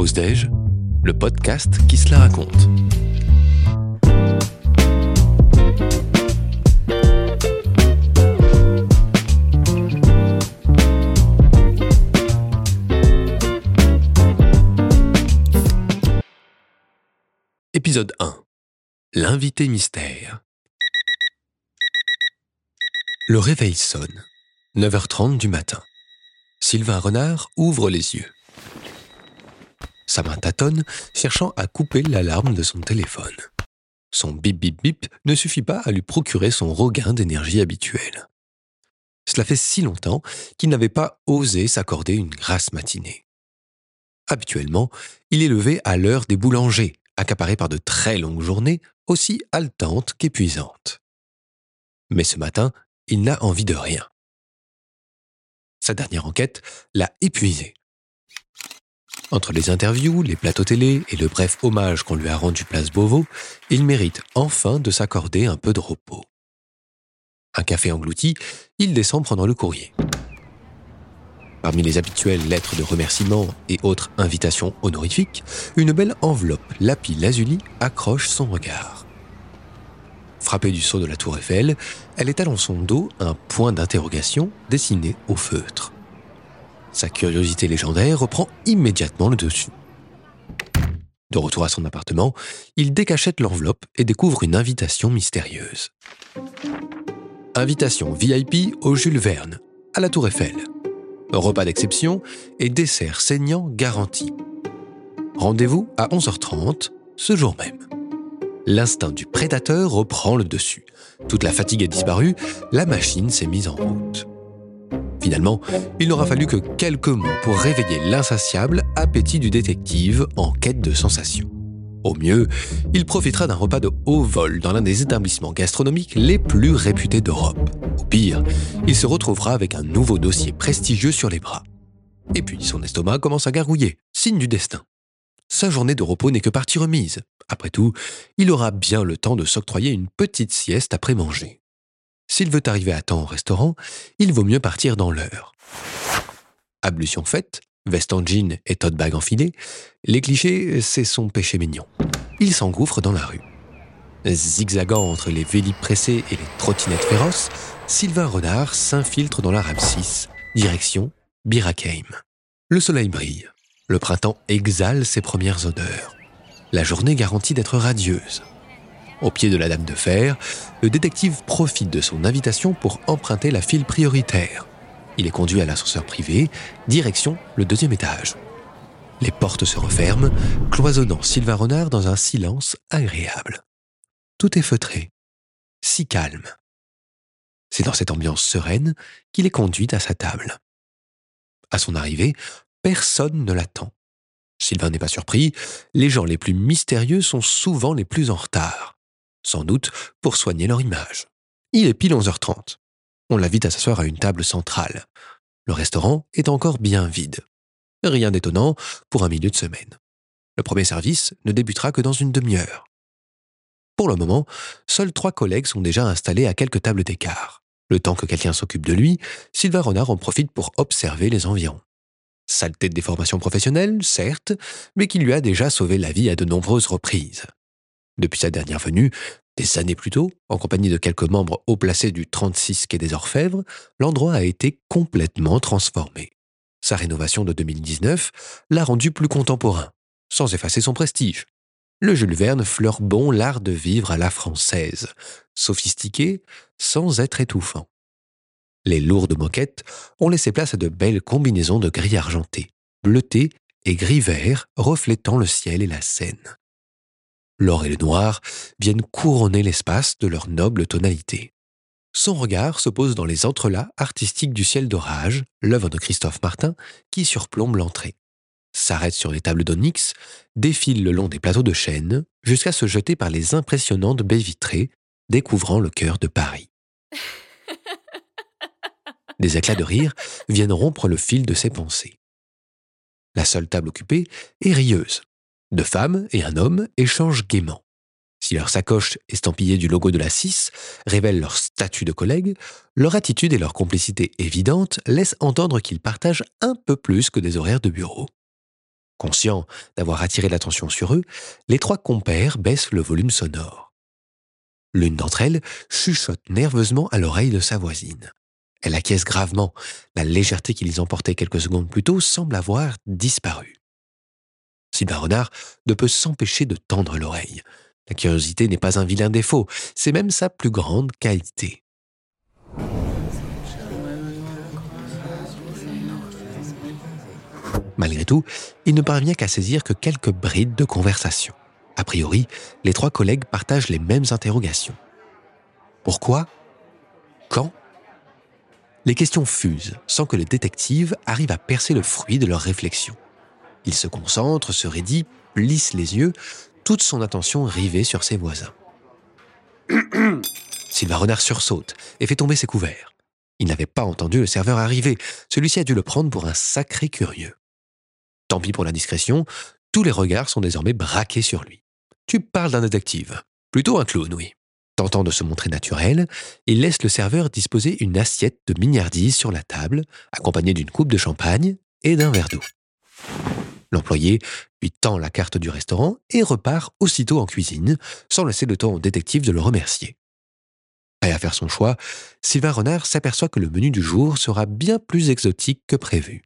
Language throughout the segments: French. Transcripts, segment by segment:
Pause Déj, le podcast qui se la raconte. Épisode 1 L'invité mystère. Le réveil sonne. 9h30 du matin. Sylvain Renard ouvre les yeux. Sa main tâtonne, cherchant à couper l'alarme de son téléphone. Son bip bip bip ne suffit pas à lui procurer son regain d'énergie habituel. Cela fait si longtemps qu'il n'avait pas osé s'accorder une grasse matinée. Habituellement, il est levé à l'heure des boulangers, accaparé par de très longues journées, aussi haletantes qu'épuisantes. Mais ce matin, il n'a envie de rien. Sa dernière enquête l'a épuisé. Entre les interviews, les plateaux télé et le bref hommage qu'on lui a rendu place Beauvau, il mérite enfin de s'accorder un peu de repos. Un café englouti, il descend prendre le courrier. Parmi les habituelles lettres de remerciement et autres invitations honorifiques, une belle enveloppe lapis lazuli accroche son regard. Frappée du sceau de la tour Eiffel, elle étale en son dos un point d'interrogation dessiné au feutre. Sa curiosité légendaire reprend immédiatement le dessus. De retour à son appartement, il décachette l'enveloppe et découvre une invitation mystérieuse. Invitation VIP au Jules Verne, à la Tour Eiffel. Repas d'exception et dessert saignant garanti. Rendez-vous à 11h30 ce jour même. L'instinct du prédateur reprend le dessus. Toute la fatigue a disparu, la machine s'est mise en route. Finalement, il n'aura fallu que quelques mots pour réveiller l'insatiable appétit du détective en quête de sensations. Au mieux, il profitera d'un repas de haut vol dans l'un des établissements gastronomiques les plus réputés d'Europe. Au pire, il se retrouvera avec un nouveau dossier prestigieux sur les bras. Et puis son estomac commence à gargouiller, signe du destin. Sa journée de repos n'est que partie remise. Après tout, il aura bien le temps de s'octroyer une petite sieste après manger. S'il veut arriver à temps au restaurant, il vaut mieux partir dans l'heure. Ablution faite, veste en jean et tote bag enfilé, les clichés, c'est son péché mignon. Il s'engouffre dans la rue. Zigzagant entre les vélib pressés et les trottinettes féroces, Sylvain Renard s'infiltre dans la Ramsis, direction Birakeim. Le soleil brille. Le printemps exhale ses premières odeurs. La journée garantit d'être radieuse. Au pied de la Dame de Fer, le détective profite de son invitation pour emprunter la file prioritaire. Il est conduit à l'ascenseur privé, direction le deuxième étage. Les portes se referment, cloisonnant Sylvain Renard dans un silence agréable. Tout est feutré, si calme. C'est dans cette ambiance sereine qu'il est conduit à sa table. À son arrivée, personne ne l'attend. Sylvain n'est pas surpris, les gens les plus mystérieux sont souvent les plus en retard sans doute pour soigner leur image. Il est pile 11h30. On l'invite à s'asseoir à une table centrale. Le restaurant est encore bien vide. Rien d'étonnant pour un milieu de semaine. Le premier service ne débutera que dans une demi-heure. Pour le moment, seuls trois collègues sont déjà installés à quelques tables d'écart. Le temps que quelqu'un s'occupe de lui, Sylvain Renard en profite pour observer les environs. Saleté de déformation professionnelle, certes, mais qui lui a déjà sauvé la vie à de nombreuses reprises. Depuis sa dernière venue, des années plus tôt, en compagnie de quelques membres haut placés du 36 quai des Orfèvres, l'endroit a été complètement transformé. Sa rénovation de 2019 l'a rendu plus contemporain, sans effacer son prestige. Le Jules Verne fleure bon l'art de vivre à la française, sophistiqué sans être étouffant. Les lourdes moquettes ont laissé place à de belles combinaisons de gris argenté, bleuté et gris vert reflétant le ciel et la Seine l'or et le noir viennent couronner l'espace de leur noble tonalité. Son regard se pose dans les entrelacs artistiques du ciel d'orage, l'œuvre de Christophe Martin, qui surplombe l'entrée. S'arrête sur les tables d'onyx, défile le long des plateaux de chêne, jusqu'à se jeter par les impressionnantes baies vitrées, découvrant le cœur de Paris. Des éclats de rire viennent rompre le fil de ses pensées. La seule table occupée est rieuse. Deux femmes et un homme échangent gaiement. Si leur sacoche estampillée du logo de la CIS révèle leur statut de collègue, leur attitude et leur complicité évidente laissent entendre qu'ils partagent un peu plus que des horaires de bureau. Conscients d'avoir attiré l'attention sur eux, les trois compères baissent le volume sonore. L'une d'entre elles chuchote nerveusement à l'oreille de sa voisine. Elle acquiesce gravement. La légèreté qui les emportait quelques secondes plus tôt semble avoir disparu. Sylvain Renard ne peut s'empêcher de tendre l'oreille. La curiosité n'est pas un vilain défaut, c'est même sa plus grande qualité. Malgré tout, il ne parvient qu'à saisir que quelques brides de conversation. A priori, les trois collègues partagent les mêmes interrogations. Pourquoi? Quand? Les questions fusent sans que le détective arrive à percer le fruit de leurs réflexions. Il se concentre, se raidit, plisse les yeux, toute son attention rivée sur ses voisins. Sylvain Renard sursaute et fait tomber ses couverts. Il n'avait pas entendu le serveur arriver. Celui-ci a dû le prendre pour un sacré curieux. Tant pis pour la discrétion, tous les regards sont désormais braqués sur lui. Tu parles d'un détective. Plutôt un clown, oui. Tentant de se montrer naturel, il laisse le serveur disposer une assiette de mignardise sur la table, accompagnée d'une coupe de champagne et d'un verre d'eau. L'employé lui tend la carte du restaurant et repart aussitôt en cuisine, sans laisser le temps au détective de le remercier. Prêt à faire son choix, Sylvain Renard s'aperçoit que le menu du jour sera bien plus exotique que prévu.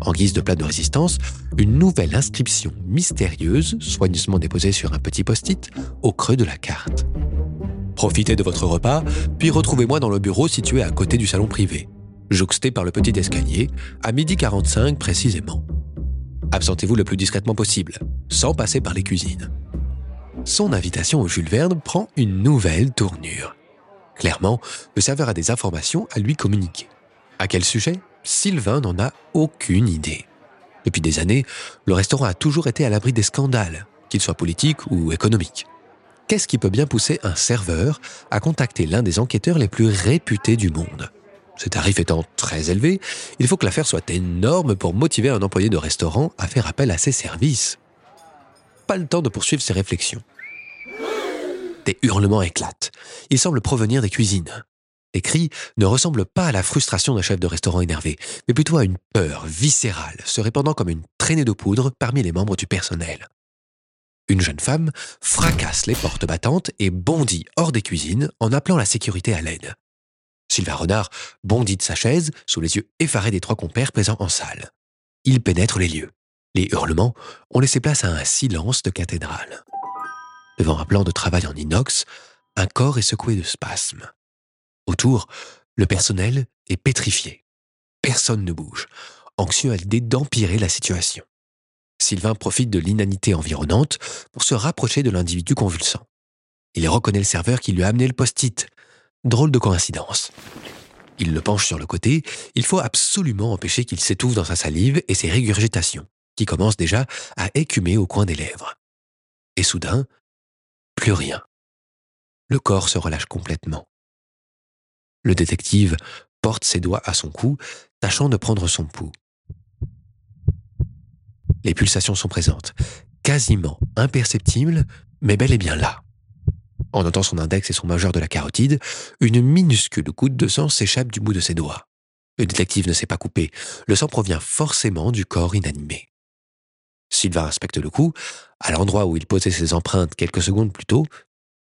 En guise de plat de résistance, une nouvelle inscription mystérieuse, soigneusement déposée sur un petit post-it, au creux de la carte. Profitez de votre repas, puis retrouvez-moi dans le bureau situé à côté du salon privé, jouxté par le petit escalier, à midi 45 précisément. Absentez-vous le plus discrètement possible, sans passer par les cuisines. Son invitation au Jules Verne prend une nouvelle tournure. Clairement, le serveur a des informations à lui communiquer. À quel sujet? Sylvain n'en a aucune idée. Depuis des années, le restaurant a toujours été à l'abri des scandales, qu'ils soient politiques ou économiques. Qu'est-ce qui peut bien pousser un serveur à contacter l'un des enquêteurs les plus réputés du monde? Ce tarif étant très élevé, il faut que l'affaire soit énorme pour motiver un employé de restaurant à faire appel à ses services. Pas le temps de poursuivre ses réflexions. Des hurlements éclatent. Ils semblent provenir des cuisines. Les cris ne ressemblent pas à la frustration d'un chef de restaurant énervé, mais plutôt à une peur viscérale se répandant comme une traînée de poudre parmi les membres du personnel. Une jeune femme fracasse les portes battantes et bondit hors des cuisines en appelant la sécurité à l'aide. Sylvain Renard bondit de sa chaise sous les yeux effarés des trois compères présents en salle. Il pénètre les lieux. Les hurlements ont laissé place à un silence de cathédrale. Devant un plan de travail en inox, un corps est secoué de spasmes. Autour, le personnel est pétrifié. Personne ne bouge, anxieux à l'idée d'empirer la situation. Sylvain profite de l'inanité environnante pour se rapprocher de l'individu convulsant. Il reconnaît le serveur qui lui a amené le post-it. Drôle de coïncidence. Il le penche sur le côté, il faut absolument empêcher qu'il s'étouffe dans sa salive et ses régurgitations, qui commencent déjà à écumer au coin des lèvres. Et soudain, plus rien. Le corps se relâche complètement. Le détective porte ses doigts à son cou, tâchant de prendre son pouls. Les pulsations sont présentes, quasiment imperceptibles, mais bel et bien là. En notant son index et son majeur de la carotide, une minuscule goutte de sang s'échappe du bout de ses doigts. Le détective ne s'est pas coupé, le sang provient forcément du corps inanimé. Sylvain inspecte le cou, à l'endroit où il posait ses empreintes quelques secondes plus tôt,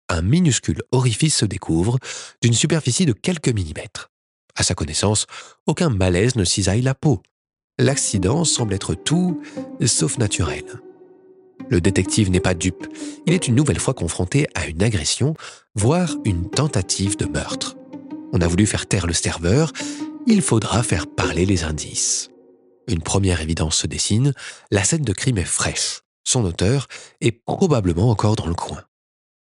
un minuscule orifice se découvre d'une superficie de quelques millimètres. À sa connaissance, aucun malaise ne cisaille la peau. L'accident semble être tout sauf naturel. Le détective n'est pas dupe. Il est une nouvelle fois confronté à une agression, voire une tentative de meurtre. On a voulu faire taire le serveur, il faudra faire parler les indices. Une première évidence se dessine, la scène de crime est fraîche. Son auteur est probablement encore dans le coin.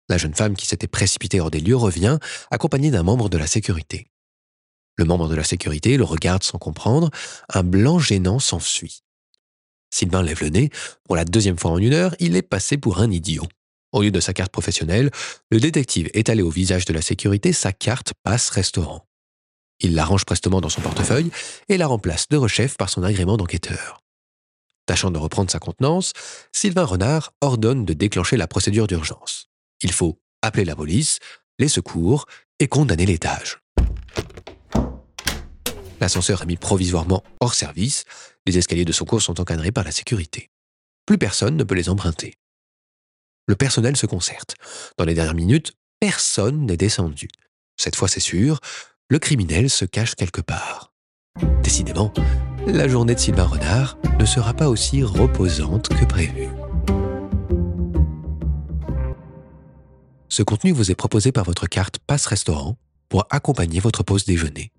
La jeune femme qui s'était précipitée hors des lieux revient, accompagnée d'un membre de la sécurité. Le membre de la sécurité le regarde sans comprendre, un blanc gênant s'enfuit. Sylvain lève le nez, pour la deuxième fois en une heure, il est passé pour un idiot. Au lieu de sa carte professionnelle, le détective est allé au visage de la sécurité sa carte passe-restaurant. Il la range prestement dans son portefeuille et la remplace de rechef par son agrément d'enquêteur. Tâchant de reprendre sa contenance, Sylvain Renard ordonne de déclencher la procédure d'urgence. Il faut appeler la police, les secours et condamner l'étage. L'ascenseur est mis provisoirement hors service. Les escaliers de secours sont encadrés par la sécurité. Plus personne ne peut les emprunter. Le personnel se concerte. Dans les dernières minutes, personne n'est descendu. Cette fois, c'est sûr, le criminel se cache quelque part. Décidément, la journée de Sylvain Renard ne sera pas aussi reposante que prévu. Ce contenu vous est proposé par votre carte Passe Restaurant pour accompagner votre pause déjeuner.